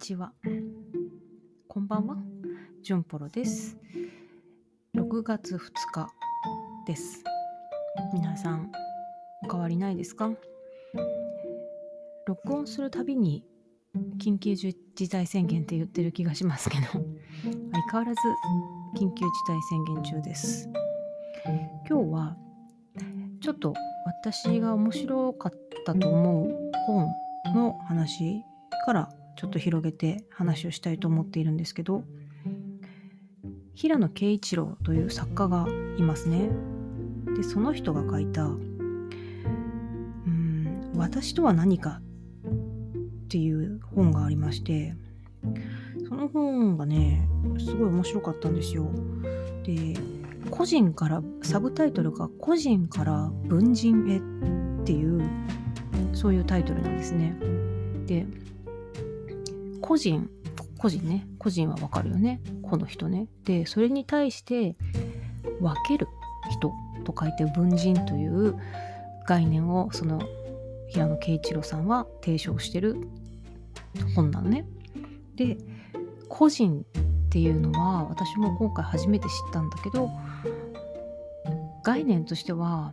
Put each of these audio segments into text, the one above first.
ちは。こんばんは。ジュンポロです。6月2日です。皆さん、お変わりないですか？録音するたびに緊急事態宣言って言ってる気がしますけど、相変わらず緊急事態宣言中です。今日はちょっと私が面白かったと思う本の話からちょっと広げて話をしたいと思っているんですけど平野啓一郎という作家がいますね。でその人が書いた「うん私とは何か」っていう本がありましてその本がねすごい面白かったんですよ。で個人からサブタイトルが「個人から文人へ」っていうそういうタイトルなんですね。で個人個人ね個人はわかるよねこの人ね。でそれに対して分ける人と書いて文人という概念をその平野啓一郎さんは提唱してる本なのね。で個人っていうのは私も今回初めて知ったんだけど概念としては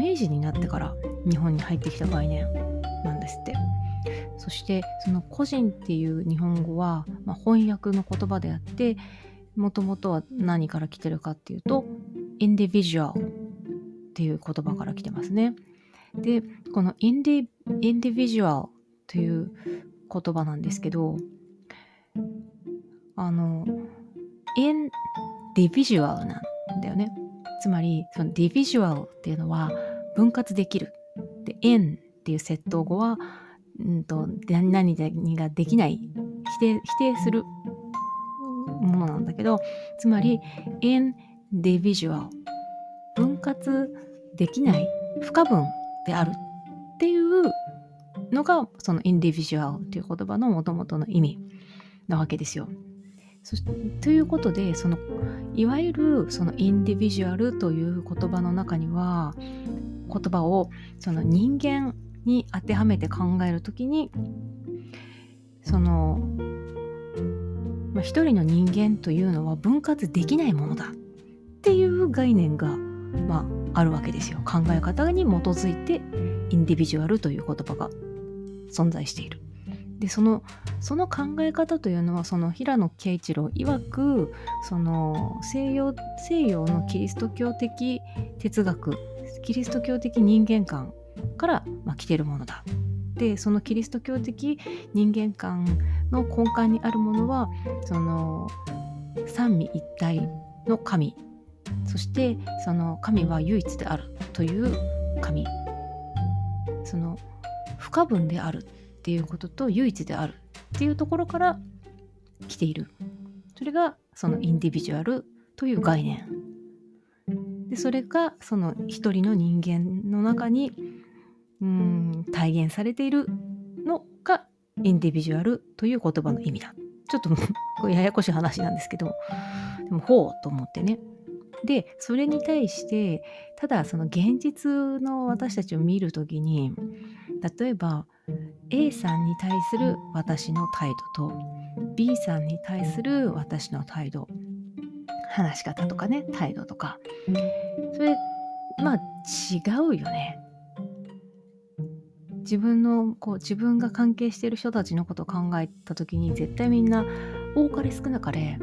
明治になってから日本に入ってきた概念なんですって。そしてその個人っていう日本語は、まあ、翻訳の言葉であってもともとは何から来てるかっていうとインディビジュアルっていう言葉から来てますね。でこのインディインディビジュアルという言葉なんですけどあのインディビジュアルなんだよね。つまりそのディビジュアルっていうのは分割できる。で、インっていう窃盗語は、うんと、何々ができない、否定、否定するものなんだけど、つまり、in individual 分割できない、不可分であるっていうのが、その individual っていう言葉の元々の意味なわけですよ。そということでそのいわゆるそのインディビジュアルという言葉の中には言葉をその人間に当てはめて考えるときにその、まあ、一人の人間というのは分割できないものだっていう概念が、まあ、あるわけですよ考え方に基づいてインディビジュアルという言葉が存在している。でそのその考え方というのはその平野啓一郎曰くその西洋西洋のキリスト教的哲学キリスト教的人間観から、まあ、来てるものだ。でそのキリスト教的人間観の根幹にあるものはその三位一体の神。そしてその神は唯一であるという神。その不可分であるっていうことと唯一であるっていうところから来ている。それがそのインディビジュアルという概念。でそれがその一人の人間の中にうん体現されているのがインディビジュアルという言葉の意味だ。ちょっとややこしい話なんですけどでもほうと思ってね。でそれに対してただその現実の私たちを見る時に例えば A さんに対する私の態度と B さんに対する私の態度。話し方とかね態度とか。それまあ違うよね。自分のこう自分が関係している人たちのことを考えた時に絶対みんな多かれ少なかれ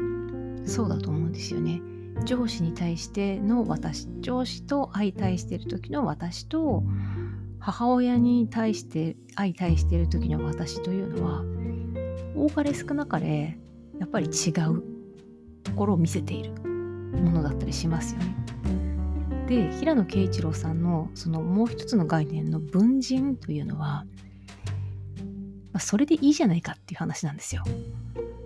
そうだと思うんですよね。上司に対しての私上司と相対している時の私と母親に対して相対している時の私というのは多かれ少なかれやっぱり違うところを見せているものだったりしますよね。で平野啓一郎さんのそのもう一つの概念の文人というのは、まあ、それでいいじゃないかっていう話なんですよ。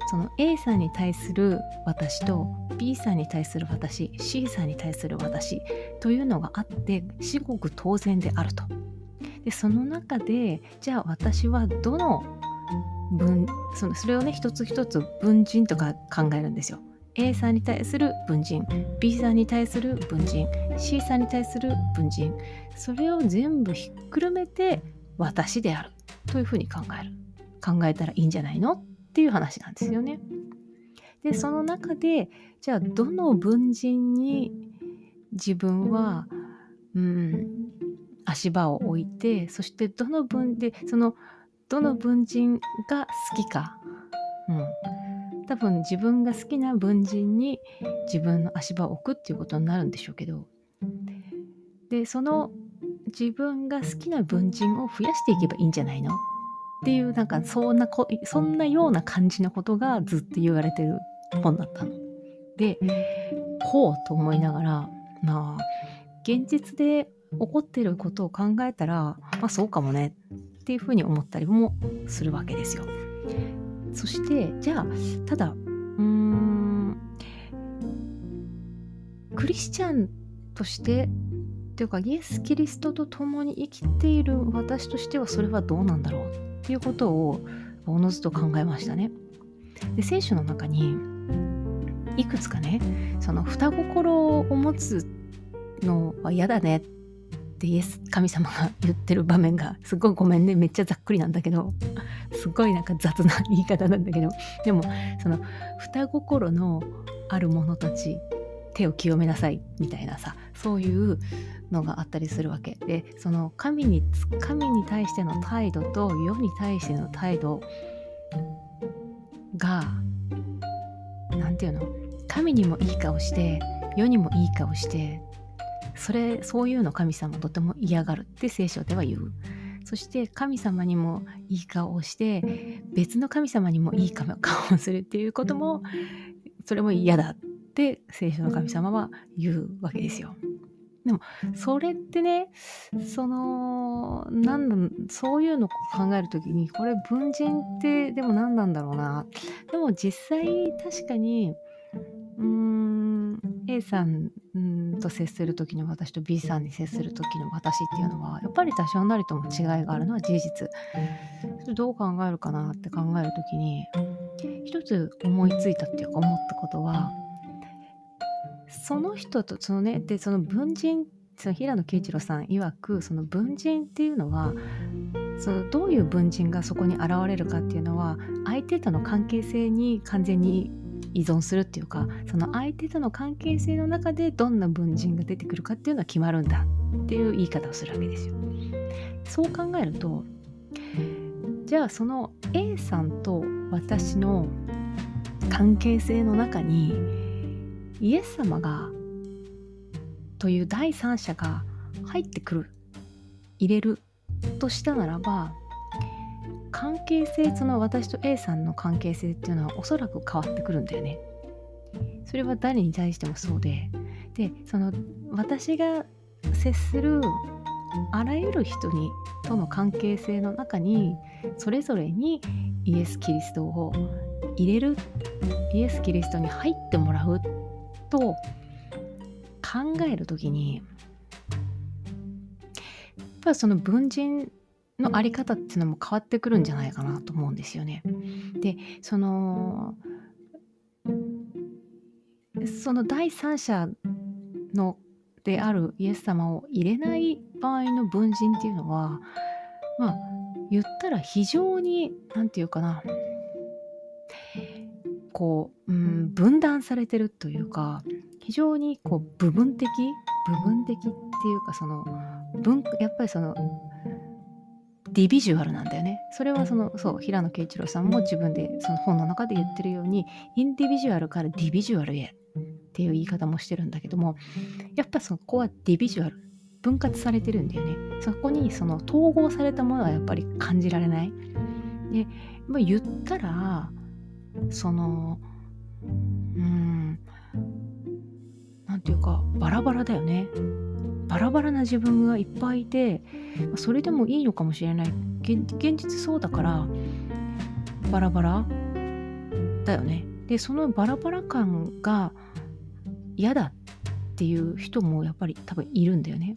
その A さんに対する私と B さんに対する私 C さんに対する私というのがあって至極当然であると。でその中でじゃあ私はどの文そのそれをね一つ一つ文人とか考えるんですよ。A さんに対する文人 B さんに対する文人 C さんに対する文人それを全部ひっくるめて私である。というふうに考える。考えたらいいんじゃないの？っていう話なんですよね。でその中でじゃあどの文人に自分は、うん、足場を置いてそしてどの文でそのどの文人が好きか、うん、多分自分が好きな文人に自分の足場を置くっていうことになるんでしょうけどでその自分が好きな文人を増やしていけばいいんじゃないの？っていうなんかそんなこそんなような感じのことがずっと言われてる本だったの。でこうと思いながらまあ現実で起こってることを考えたらまあそうかもねっていうふうに思ったりもするわけですよ。そしてじゃあただうーんクリスチャンとしてっていうかイエス・キリストと共に生きている私としてはそれはどうなんだろうっていうことをおのずと考えましたね。で聖書の中にいくつかねその双心を持つのは嫌だねってイエス神様が言ってる場面がすごいごめんねめっちゃざっくりなんだけどすごいなんか雑な言い方なんだけどでもその双心のある者たち手を清めなさいみたいなさそういうのがあったりするわけ。でその神に神に対しての態度と世に対しての態度が何て言うの？神にもいい顔して世にもいい顔してそれそういうの神様とても嫌がるって聖書では言うそして神様にもいい顔をして別の神様にもいい顔をするっていうこともそれも嫌だって聖書の神様は言うわけですよ。でもそれってねその何のそういうのを考える時にこれ文人ってでも何なんだろうなでも実際確かにうん A さんと接する時の私と B さんに接する時の私っていうのはやっぱり多少なりとも違いがあるのは事実。それどう考えるかなって考える時に一つ思いついたっていうか思ったことはその人とそのねでその文人その平野啓一郎さん曰くその文人っていうのはそのどういう文人がそこに現れるかっていうのは相手との関係性に完全に依存するっていうかその相手との関係性の中でどんな文人が出てくるかっていうのは決まるんだっていう言い方をするわけですよ。そう考えるとじゃあその A さんと私の関係性の中にイエス様がという第三者が入ってくる入れるとしたならば関係性その私と A さんの関係性っていうのはおそらく変わってくるんだよね。それは誰に対してもそうででその私が接するあらゆる人にとの関係性の中にそれぞれにイエス・キリストを入れるイエス・キリストに入ってもらうと考える時にやっぱその文人の在り方っていうのも変わってくるんじゃないかなと思うんですよね。でそのその第三者のであるイエス様を入れない場合の文人っていうのはまあ言ったら非常に何て言うかなこう、うん、分断されてるというか非常にこう部分的部分的っていうかその文やっぱりそのディビジュアルなんだよね。それはそのそう平野啓一郎さんも自分でその本の中で言ってるようにインディビジュアルからディビジュアルへっていう言い方もしてるんだけどもやっぱそこはディビジュアル分割されてるんだよね。そこにその統合されたものはやっぱり感じられない。で、まあ、言ったらそのうん何て言うかバラバラだよねバラバラな自分がいっぱいいてそれでもいいのかもしれない。現実そうだからバラバラだよね。でそのバラバラ感が嫌だっていう人もやっぱり多分いるんだよね。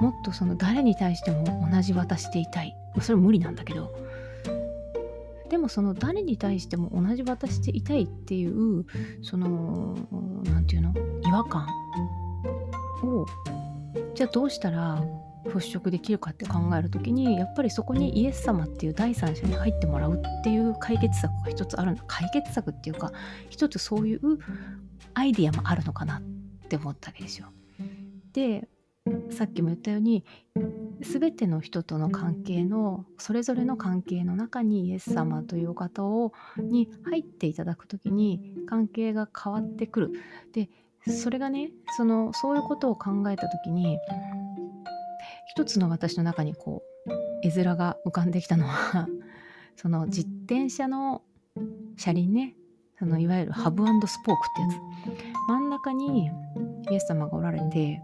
もっとその誰に対しても同じ渡していたい。それは無理なんだけど。でもその誰に対しても同じ渡していたいっていうその何て言うの？違和感。をじゃあどうしたら払拭できるかって考える時にやっぱりそこにイエス様っていう第三者に入ってもらうっていう解決策が一つある解決策っていうか一つそういうアイディアもあるのかなって思ったわけですよ。でさっきも言ったように全ての人との関係のそれぞれの関係の中にイエス様というお方をに入っていただく時に関係が変わってくる。でそれがねそのそういうことを考えた時に一つの私の中にこう絵面が浮かんできたのは その自転車の車輪ねそのいわゆるハブスポークってやつ真ん中にイエス様がおられて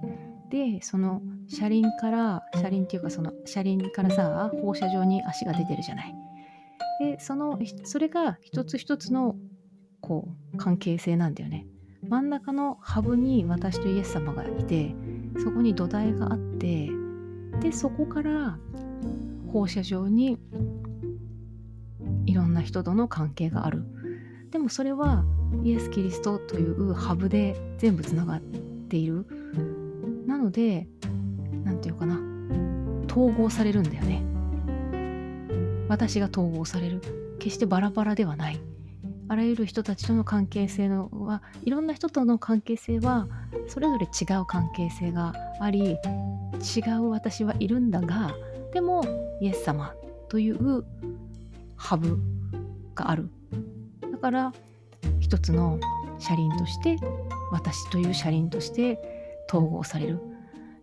でその車輪から車輪っていうかその車輪からさ放射状に足が出てるじゃない。でそのそれが一つ一つのこう関係性なんだよね。真ん中のハブに私とイエス様がいてそこに土台があってでそこから放射状にいろんな人との関係がある。でもそれはイエス・キリストというハブで全部つながっている。なので何て言うかな。統合されるんだよね。私が統合される。決してバラバラではない。あらゆる人たちとの関係性のはいろんな人との関係性はそれぞれ違う関係性があり違う私はいるんだがでもイエス様というハブがある。だから一つの車輪として私という車輪として統合される。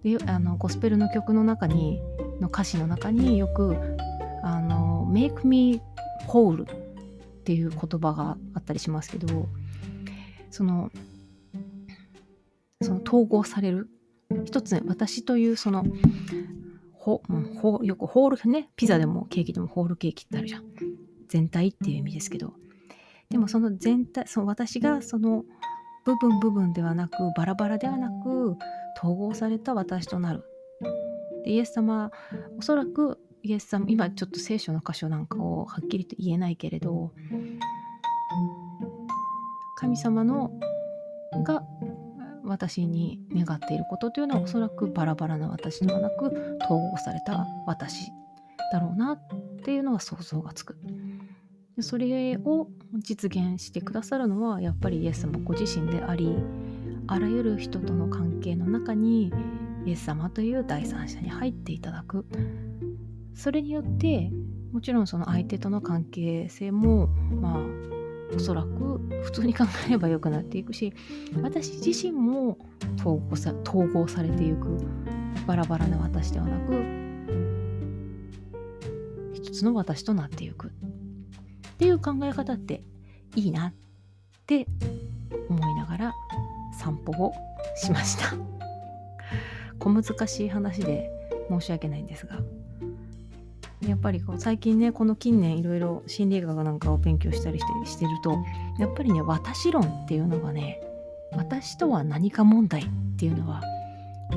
であのゴスペルの曲の中にの歌詞の中によくあの「Make me whole」っていう言葉があったりしますけどそのその統合される。一つ私というそのほほよくホールねピザでもケーキでもホールケーキってあるじゃん。全体っていう意味ですけど。でもその全体その私がその部分部分ではなくバラバラではなく統合された私となる。でイエス様おそらくイエス様今ちょっと聖書の箇所なんかをはっきりと言えないけれど神様のが私に願っていることというのはおそらくバラバラな私ではなく統合された私だろうなっていうのは想像がつく。それを実現してくださるのはやっぱりイエス様ご自身でありあらゆる人との関係の中にイエス様という第三者に入っていただくそれによってもちろんその相手との関係性もまあおそらく普通に考えれば良くなっていくし私自身も統合さ統合されていくバラバラな私ではなく一つの私となっていく。っていう考え方っていいなって思いながら散歩をしました。小難しい話で申し訳ないんですが。やっぱりこう最近ねこの近年いろいろ心理学なんかを勉強したりしてしてるとやっぱりね私論っていうのがね私とは何か問題っていうのは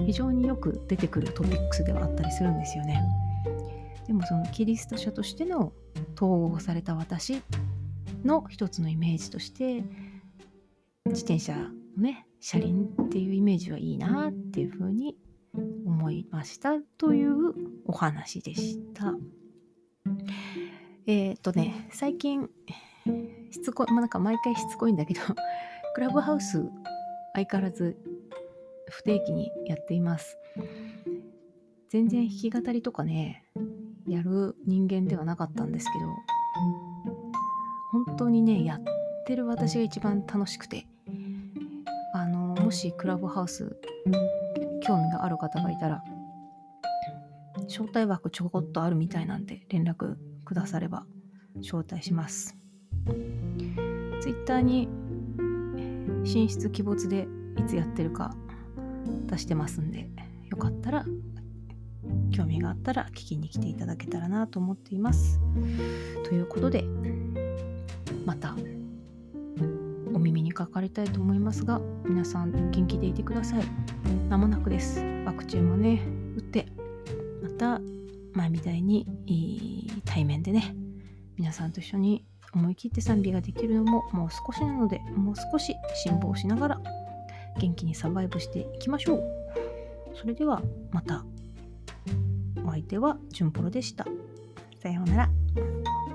非常によく出てくるトピックスではあったりするんですよね。でもそのキリスト者としての統合された私の一つのイメージとして自転車のね車輪っていうイメージはいいなっていうふうに思いましたというお話でした。えっ、ー、とね、最近、しつこい、まあ、なんか毎回しつこいんだけど、クラブハウス、相変わらず不定期にやっています。全然弾き語りとかね、やる人間ではなかったんですけど、本当にね、やってる私が一番楽しくて、あの、もしクラブハウス興味がある方がいたら、招待枠ちょこっとあるみたいなんで連絡くだされば招待します。Twitter に進出鬼没でいつやってるか出してますんで、よかったら興味があったら聞きに来ていただけたらなと思っています。ということで、またお耳にかかりたいと思いますが、皆さん元気でいてください。間もなくです。ワクチンもね、打って、また前みたいに対面でね、皆さんと一緒に思い切って賛美ができるのももう少しなので、もう少し辛抱しながら元気にサバイブしていきましょう。それではまたお相手はジュンポロでした。さようなら。